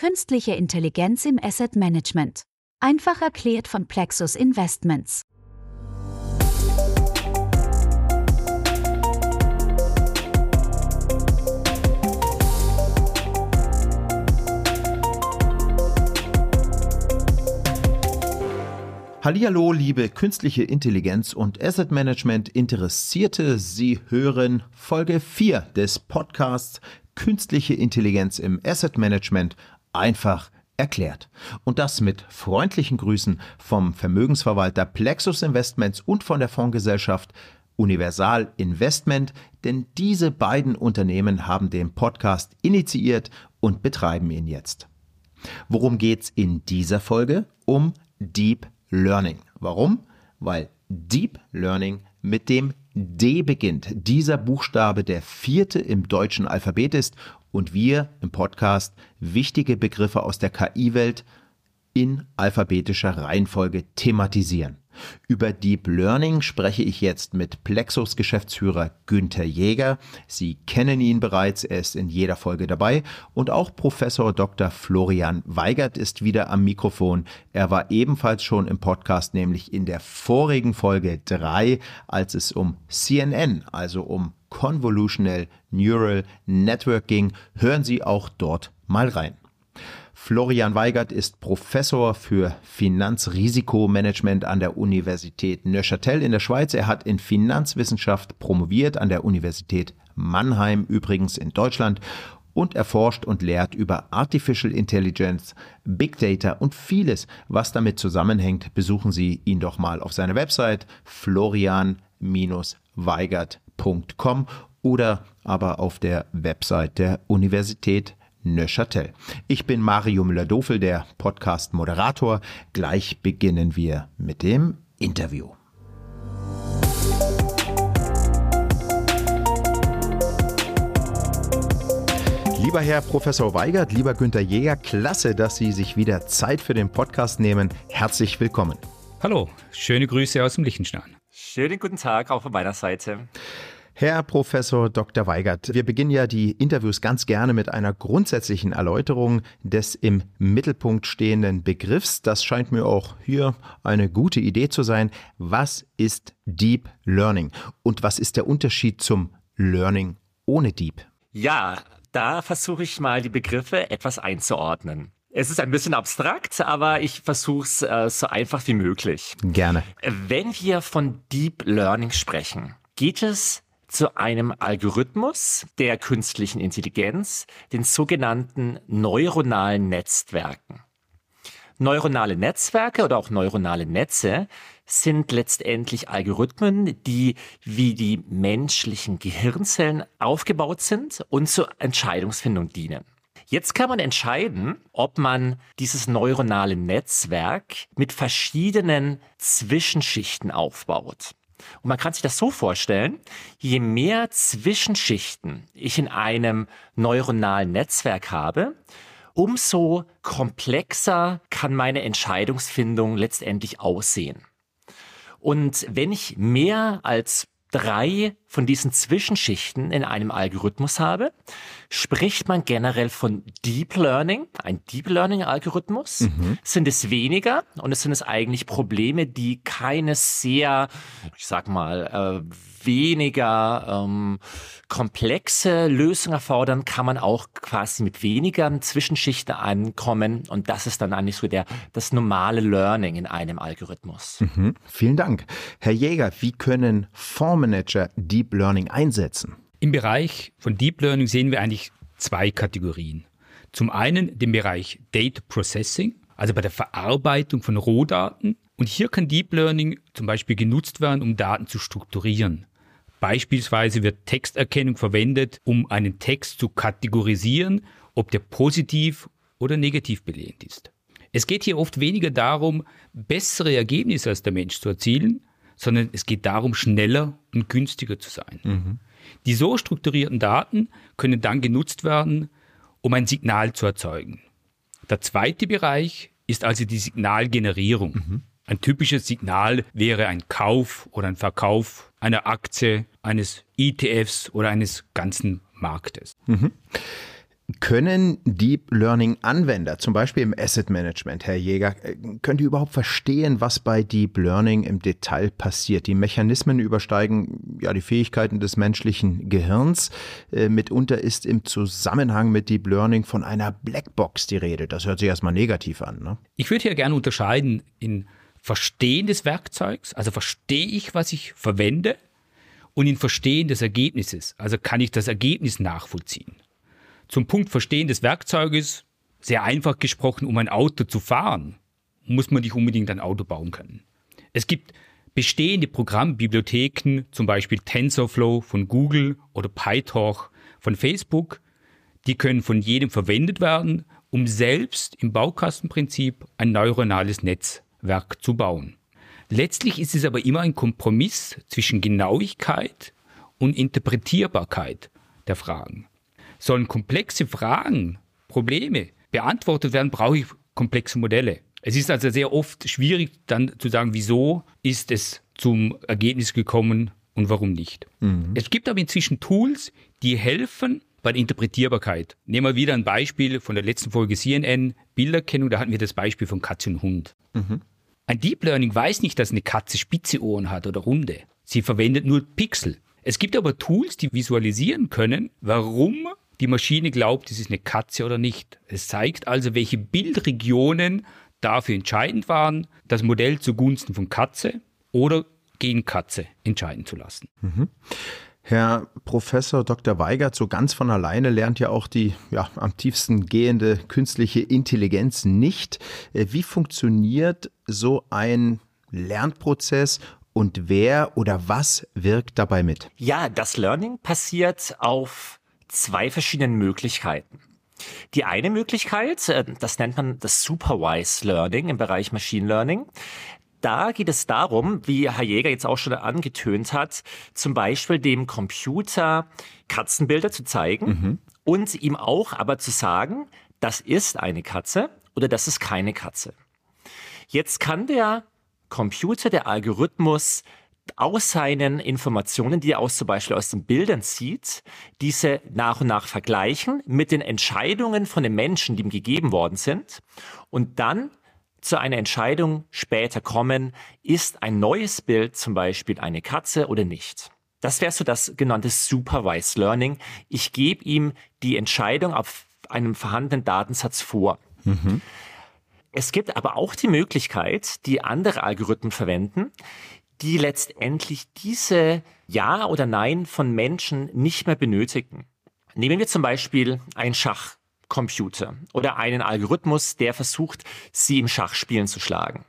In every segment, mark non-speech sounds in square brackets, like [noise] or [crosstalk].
Künstliche Intelligenz im Asset Management. Einfach erklärt von Plexus Investments. Hallihallo, liebe künstliche Intelligenz und Asset Management Interessierte. Sie hören Folge 4 des Podcasts Künstliche Intelligenz im Asset Management einfach erklärt. Und das mit freundlichen Grüßen vom Vermögensverwalter Plexus Investments und von der Fondsgesellschaft Universal Investment, denn diese beiden Unternehmen haben den Podcast initiiert und betreiben ihn jetzt. Worum geht's in dieser Folge? Um Deep Learning. Warum? Weil Deep Learning mit dem D beginnt. Dieser Buchstabe der vierte im deutschen Alphabet ist und wir im Podcast wichtige Begriffe aus der KI-Welt in alphabetischer Reihenfolge thematisieren. Über Deep Learning spreche ich jetzt mit Plexus Geschäftsführer Günther Jäger. Sie kennen ihn bereits, er ist in jeder Folge dabei und auch Professor Dr. Florian Weigert ist wieder am Mikrofon. Er war ebenfalls schon im Podcast, nämlich in der vorigen Folge 3, als es um CNN, also um Convolutional Neural Network ging. Hören Sie auch dort mal rein. Florian Weigert ist Professor für Finanzrisikomanagement an der Universität Neuchâtel in der Schweiz. Er hat in Finanzwissenschaft promoviert an der Universität Mannheim, übrigens in Deutschland, und erforscht und lehrt über Artificial Intelligence, Big Data und vieles, was damit zusammenhängt. Besuchen Sie ihn doch mal auf seiner Website florian-weigert.com oder aber auf der Website der Universität Neuchâtel. Ich bin Mario Müller-Dofel, der Podcast-Moderator. Gleich beginnen wir mit dem Interview. Lieber Herr Professor Weigert, lieber Günter Jäger, klasse, dass Sie sich wieder Zeit für den Podcast nehmen. Herzlich willkommen. Hallo, schöne Grüße aus dem Liechtenstein. Schönen guten Tag auch von meiner Seite. Herr Professor Dr. Weigert, wir beginnen ja die Interviews ganz gerne mit einer grundsätzlichen Erläuterung des im Mittelpunkt stehenden Begriffs. Das scheint mir auch hier eine gute Idee zu sein. Was ist Deep Learning und was ist der Unterschied zum Learning ohne Deep? Ja, da versuche ich mal die Begriffe etwas einzuordnen. Es ist ein bisschen abstrakt, aber ich versuche es äh, so einfach wie möglich. Gerne. Wenn wir von Deep Learning sprechen, geht es zu einem Algorithmus der künstlichen Intelligenz, den sogenannten neuronalen Netzwerken. Neuronale Netzwerke oder auch neuronale Netze sind letztendlich Algorithmen, die wie die menschlichen Gehirnzellen aufgebaut sind und zur Entscheidungsfindung dienen. Jetzt kann man entscheiden, ob man dieses neuronale Netzwerk mit verschiedenen Zwischenschichten aufbaut. Und man kann sich das so vorstellen, je mehr Zwischenschichten ich in einem neuronalen Netzwerk habe, umso komplexer kann meine Entscheidungsfindung letztendlich aussehen. Und wenn ich mehr als drei von diesen Zwischenschichten in einem Algorithmus habe, spricht man generell von Deep Learning, ein Deep Learning Algorithmus. Mhm. Sind es weniger und es sind es eigentlich Probleme, die keine sehr, ich sag mal, äh, weniger ähm, komplexe Lösung erfordern, kann man auch quasi mit weniger Zwischenschichten ankommen. Und das ist dann eigentlich so der, das normale Learning in einem Algorithmus. Mhm. Vielen Dank. Herr Jäger, wie können Fondsmanager Deep Learning einsetzen? Im Bereich von Deep Learning sehen wir eigentlich zwei Kategorien. Zum einen den Bereich Data Processing, also bei der Verarbeitung von Rohdaten. Und hier kann Deep Learning zum Beispiel genutzt werden, um Daten zu strukturieren. Beispielsweise wird Texterkennung verwendet, um einen Text zu kategorisieren, ob der positiv oder negativ belehnt ist. Es geht hier oft weniger darum, bessere Ergebnisse als der Mensch zu erzielen, sondern es geht darum, schneller und günstiger zu sein. Mhm. Die so strukturierten Daten können dann genutzt werden, um ein Signal zu erzeugen. Der zweite Bereich ist also die Signalgenerierung. Mhm. Ein typisches Signal wäre ein Kauf oder ein Verkauf einer Aktie, eines ETFs oder eines ganzen Marktes. Mhm. Können Deep Learning Anwender, zum Beispiel im Asset Management, Herr Jäger, äh, können die überhaupt verstehen, was bei Deep Learning im Detail passiert? Die Mechanismen übersteigen ja die Fähigkeiten des menschlichen Gehirns. Äh, mitunter ist im Zusammenhang mit Deep Learning von einer Blackbox die Rede. Das hört sich erstmal negativ an. Ne? Ich würde hier gerne unterscheiden in Verstehen des Werkzeugs, also verstehe ich, was ich verwende, und in Verstehen des Ergebnisses, also kann ich das Ergebnis nachvollziehen. Zum Punkt Verstehen des Werkzeuges, sehr einfach gesprochen, um ein Auto zu fahren, muss man nicht unbedingt ein Auto bauen können. Es gibt bestehende Programmbibliotheken, zum Beispiel TensorFlow von Google oder PyTorch von Facebook, die können von jedem verwendet werden, um selbst im Baukastenprinzip ein neuronales Netzwerk zu bauen. Letztlich ist es aber immer ein Kompromiss zwischen Genauigkeit und Interpretierbarkeit der Fragen. Sollen komplexe Fragen, Probleme beantwortet werden, brauche ich komplexe Modelle. Es ist also sehr oft schwierig dann zu sagen, wieso ist es zum Ergebnis gekommen und warum nicht. Mhm. Es gibt aber inzwischen Tools, die helfen bei der Interpretierbarkeit. Nehmen wir wieder ein Beispiel von der letzten Folge CNN, Bilderkennung, da hatten wir das Beispiel von Katze und Hund. Mhm. Ein Deep Learning weiß nicht, dass eine Katze spitze Ohren hat oder runde. Sie verwendet nur Pixel. Es gibt aber Tools, die visualisieren können, warum die Maschine glaubt, es ist eine Katze oder nicht. Es zeigt also, welche Bildregionen dafür entscheidend waren, das Modell zugunsten von Katze oder gegen Katze entscheiden zu lassen. Mhm. Herr Professor Dr. Weigert, so ganz von alleine lernt ja auch die ja, am tiefsten gehende künstliche Intelligenz nicht. Äh, wie funktioniert so ein Lernprozess und wer oder was wirkt dabei mit? Ja, das Learning passiert auf zwei verschiedenen Möglichkeiten. Die eine Möglichkeit, äh, das nennt man das Supervised Learning im Bereich Machine Learning. Da geht es darum, wie Herr Jäger jetzt auch schon angetönt hat, zum Beispiel dem Computer Katzenbilder zu zeigen mhm. und ihm auch aber zu sagen, das ist eine Katze oder das ist keine Katze. Jetzt kann der Computer, der Algorithmus aus seinen Informationen, die er aus zum Beispiel aus den Bildern sieht, diese nach und nach vergleichen mit den Entscheidungen von den Menschen, die ihm gegeben worden sind und dann zu einer Entscheidung später kommen, ist ein neues Bild zum Beispiel eine Katze oder nicht. Das wäre so das genannte Supervised Learning. Ich gebe ihm die Entscheidung auf einem vorhandenen Datensatz vor. Mhm. Es gibt aber auch die Möglichkeit, die andere Algorithmen verwenden, die letztendlich diese Ja oder Nein von Menschen nicht mehr benötigen. Nehmen wir zum Beispiel einen Schachcomputer oder einen Algorithmus, der versucht, sie im Schachspielen zu schlagen.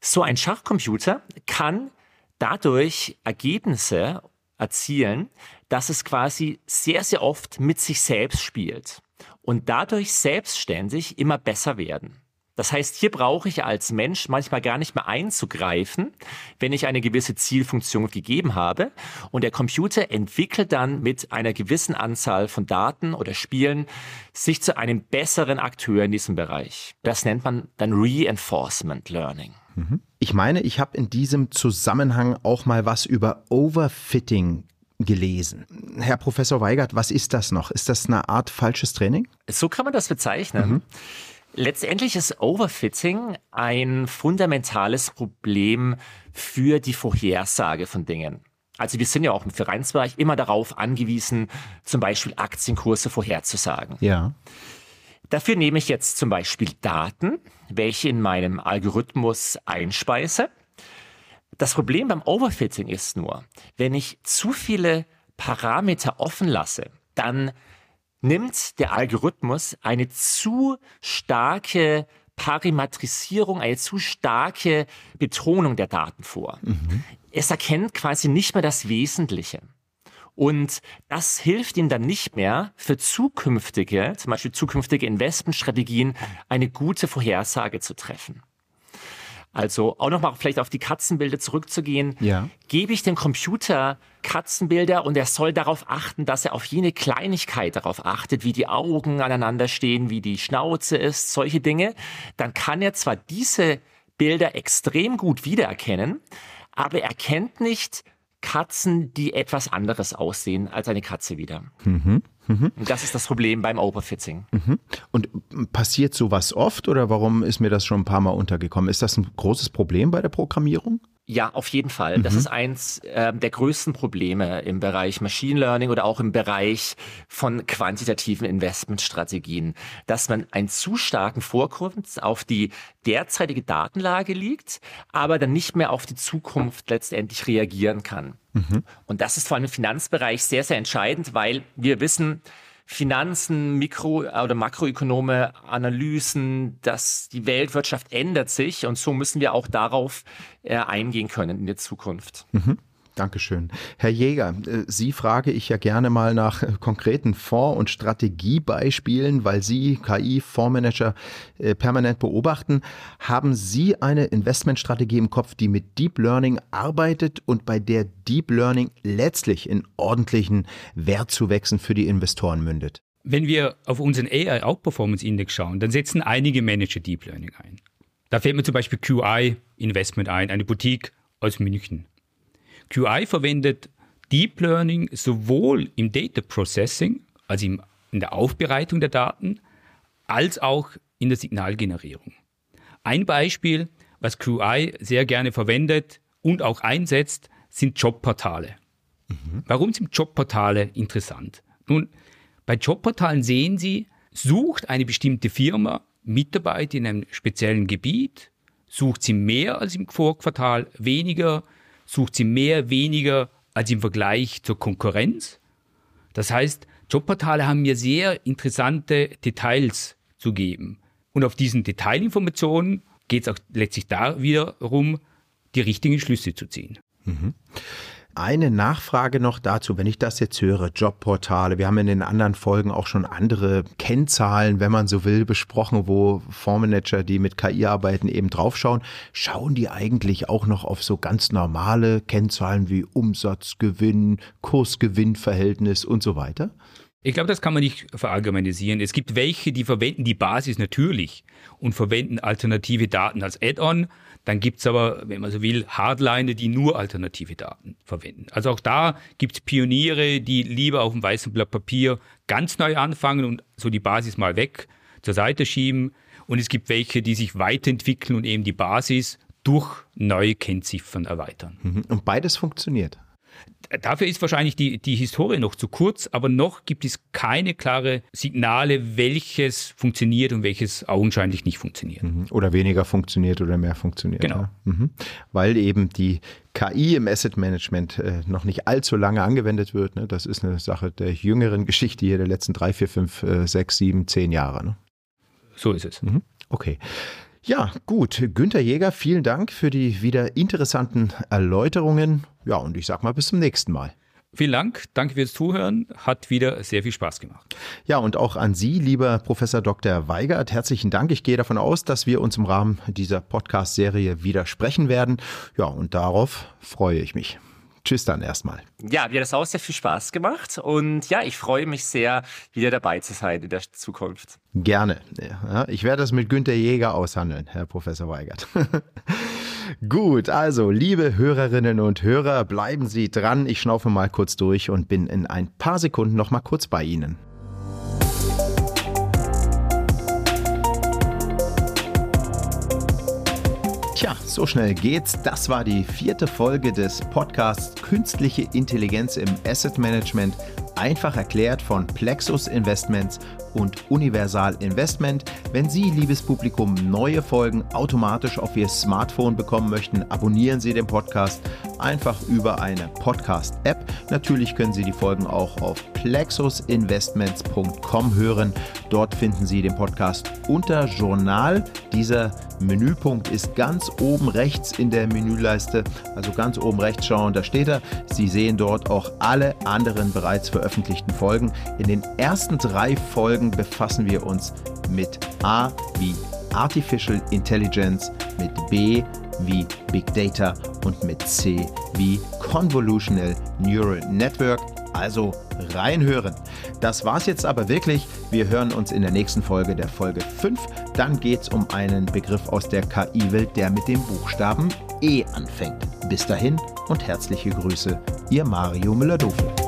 So ein Schachcomputer kann dadurch Ergebnisse erzielen, dass es quasi sehr, sehr oft mit sich selbst spielt und dadurch selbstständig immer besser werden. Das heißt, hier brauche ich als Mensch manchmal gar nicht mehr einzugreifen, wenn ich eine gewisse Zielfunktion gegeben habe. Und der Computer entwickelt dann mit einer gewissen Anzahl von Daten oder Spielen sich zu einem besseren Akteur in diesem Bereich. Das nennt man dann Reinforcement Learning. Mhm. Ich meine, ich habe in diesem Zusammenhang auch mal was über Overfitting gelesen. Herr Professor Weigert, was ist das noch? Ist das eine Art falsches Training? So kann man das bezeichnen. Mhm. Letztendlich ist Overfitting ein fundamentales Problem für die Vorhersage von Dingen. Also wir sind ja auch im Vereinsbereich immer darauf angewiesen, zum Beispiel Aktienkurse vorherzusagen. Ja. Dafür nehme ich jetzt zum Beispiel Daten, welche in meinem Algorithmus einspeise. Das Problem beim Overfitting ist nur, wenn ich zu viele Parameter offen lasse, dann nimmt der Algorithmus eine zu starke Parametrisierung, eine zu starke Betonung der Daten vor. Mhm. Es erkennt quasi nicht mehr das Wesentliche. Und das hilft ihm dann nicht mehr für zukünftige, zum Beispiel zukünftige Investmentstrategien, eine gute Vorhersage zu treffen. Also auch nochmal vielleicht auf die Katzenbilder zurückzugehen. Ja. Gebe ich dem Computer Katzenbilder und er soll darauf achten, dass er auf jene Kleinigkeit darauf achtet, wie die Augen aneinander stehen, wie die Schnauze ist, solche Dinge, dann kann er zwar diese Bilder extrem gut wiedererkennen, aber er kennt nicht Katzen, die etwas anderes aussehen als eine Katze wieder. Mhm. Mhm. Und das ist das Problem beim Overfitting. Mhm. Und passiert sowas oft oder warum ist mir das schon ein paar Mal untergekommen? Ist das ein großes Problem bei der Programmierung? Ja, auf jeden Fall. Mhm. Das ist eins äh, der größten Probleme im Bereich Machine Learning oder auch im Bereich von quantitativen Investmentstrategien, dass man einen zu starken Vorkunft auf die derzeitige Datenlage liegt, aber dann nicht mehr auf die Zukunft letztendlich reagieren kann. Mhm. Und das ist vor allem im Finanzbereich sehr, sehr entscheidend, weil wir wissen, Finanzen, Mikro- oder Makroökonome, Analysen, dass die Weltwirtschaft ändert sich und so müssen wir auch darauf äh, eingehen können in der Zukunft. Mhm. Dankeschön. Herr Jäger, äh, Sie frage ich ja gerne mal nach äh, konkreten Fonds- und Strategiebeispielen, weil Sie KI-Fondsmanager äh, permanent beobachten. Haben Sie eine Investmentstrategie im Kopf, die mit Deep Learning arbeitet und bei der Deep Learning letztlich in ordentlichen Wertzuwächsen für die Investoren mündet? Wenn wir auf unseren AI Outperformance Index schauen, dann setzen einige Manager Deep Learning ein. Da fällt mir zum Beispiel QI Investment ein, eine Boutique aus München. QI verwendet Deep Learning sowohl im Data Processing, also in der Aufbereitung der Daten, als auch in der Signalgenerierung. Ein Beispiel, was QI sehr gerne verwendet und auch einsetzt, sind Jobportale. Mhm. Warum sind Jobportale interessant? Nun, bei Jobportalen sehen Sie, sucht eine bestimmte Firma Mitarbeiter in einem speziellen Gebiet, sucht sie mehr als im Vorquartal, weniger, sucht sie mehr, weniger als im Vergleich zur Konkurrenz. Das heißt, Jobportale haben mir sehr interessante Details zu geben. Und auf diesen Detailinformationen geht es auch letztlich da wiederum, die richtigen Schlüsse zu ziehen. Mhm. Eine Nachfrage noch dazu, wenn ich das jetzt höre, Jobportale. Wir haben in den anderen Folgen auch schon andere Kennzahlen, wenn man so will, besprochen, wo Fondsmanager, die mit KI arbeiten, eben draufschauen. Schauen die eigentlich auch noch auf so ganz normale Kennzahlen wie Umsatz, Gewinn, Kursgewinnverhältnis und so weiter? Ich glaube, das kann man nicht verallgemeinisieren. Es gibt welche, die verwenden die Basis natürlich und verwenden alternative Daten als Add-on. Dann gibt es aber, wenn man so will, Hardliner, die nur alternative Daten verwenden. Also auch da gibt es Pioniere, die lieber auf dem weißen Blatt Papier ganz neu anfangen und so die Basis mal weg zur Seite schieben. Und es gibt welche, die sich weiterentwickeln und eben die Basis durch neue Kennziffern erweitern. Mhm. Und beides funktioniert. Dafür ist wahrscheinlich die, die Historie noch zu kurz, aber noch gibt es keine klare Signale, welches funktioniert und welches augenscheinlich nicht funktioniert. Mhm. Oder weniger funktioniert oder mehr funktioniert. Genau. Ja. Mhm. Weil eben die KI im Asset Management äh, noch nicht allzu lange angewendet wird. Ne? Das ist eine Sache der jüngeren Geschichte hier der letzten drei, vier, fünf, äh, sechs, sieben, zehn Jahre. Ne? So ist es. Mhm. Okay. Ja, gut. Günther Jäger, vielen Dank für die wieder interessanten Erläuterungen. Ja, und ich sag mal bis zum nächsten Mal. Vielen Dank, danke fürs Zuhören, hat wieder sehr viel Spaß gemacht. Ja, und auch an Sie, lieber Professor Dr. Weigert, herzlichen Dank. Ich gehe davon aus, dass wir uns im Rahmen dieser Podcast-Serie wieder sprechen werden. Ja, und darauf freue ich mich. Tschüss dann erstmal. Ja, mir hat das auch sehr viel Spaß gemacht und ja, ich freue mich sehr, wieder dabei zu sein in der Zukunft. Gerne. Ja, ich werde das mit Günter Jäger aushandeln, Herr Professor Weigert. [laughs] Gut, also liebe Hörerinnen und Hörer, bleiben Sie dran. Ich schnaufe mal kurz durch und bin in ein paar Sekunden noch mal kurz bei Ihnen. So schnell geht's. Das war die vierte Folge des Podcasts Künstliche Intelligenz im Asset Management. Einfach erklärt von Plexus Investments und Universal Investment. Wenn Sie, liebes Publikum, neue Folgen automatisch auf Ihr Smartphone bekommen möchten, abonnieren Sie den Podcast einfach über eine Podcast-App. Natürlich können Sie die Folgen auch auf plexusinvestments.com hören. Dort finden Sie den Podcast unter Journal. Dieser Menüpunkt ist ganz oben rechts in der Menüleiste, also ganz oben rechts schauen, da steht er. Sie sehen dort auch alle anderen bereits veröffentlichten Folgen. In den ersten drei Folgen befassen wir uns mit A wie Artificial Intelligence, mit B wie Big Data und mit C wie Convolutional Neural Network. Also reinhören. Das war's jetzt aber wirklich. Wir hören uns in der nächsten Folge der Folge 5. Dann geht's um einen Begriff aus der KI-Welt, der mit dem Buchstaben E anfängt. Bis dahin und herzliche Grüße, Ihr Mario Müller-Dofel.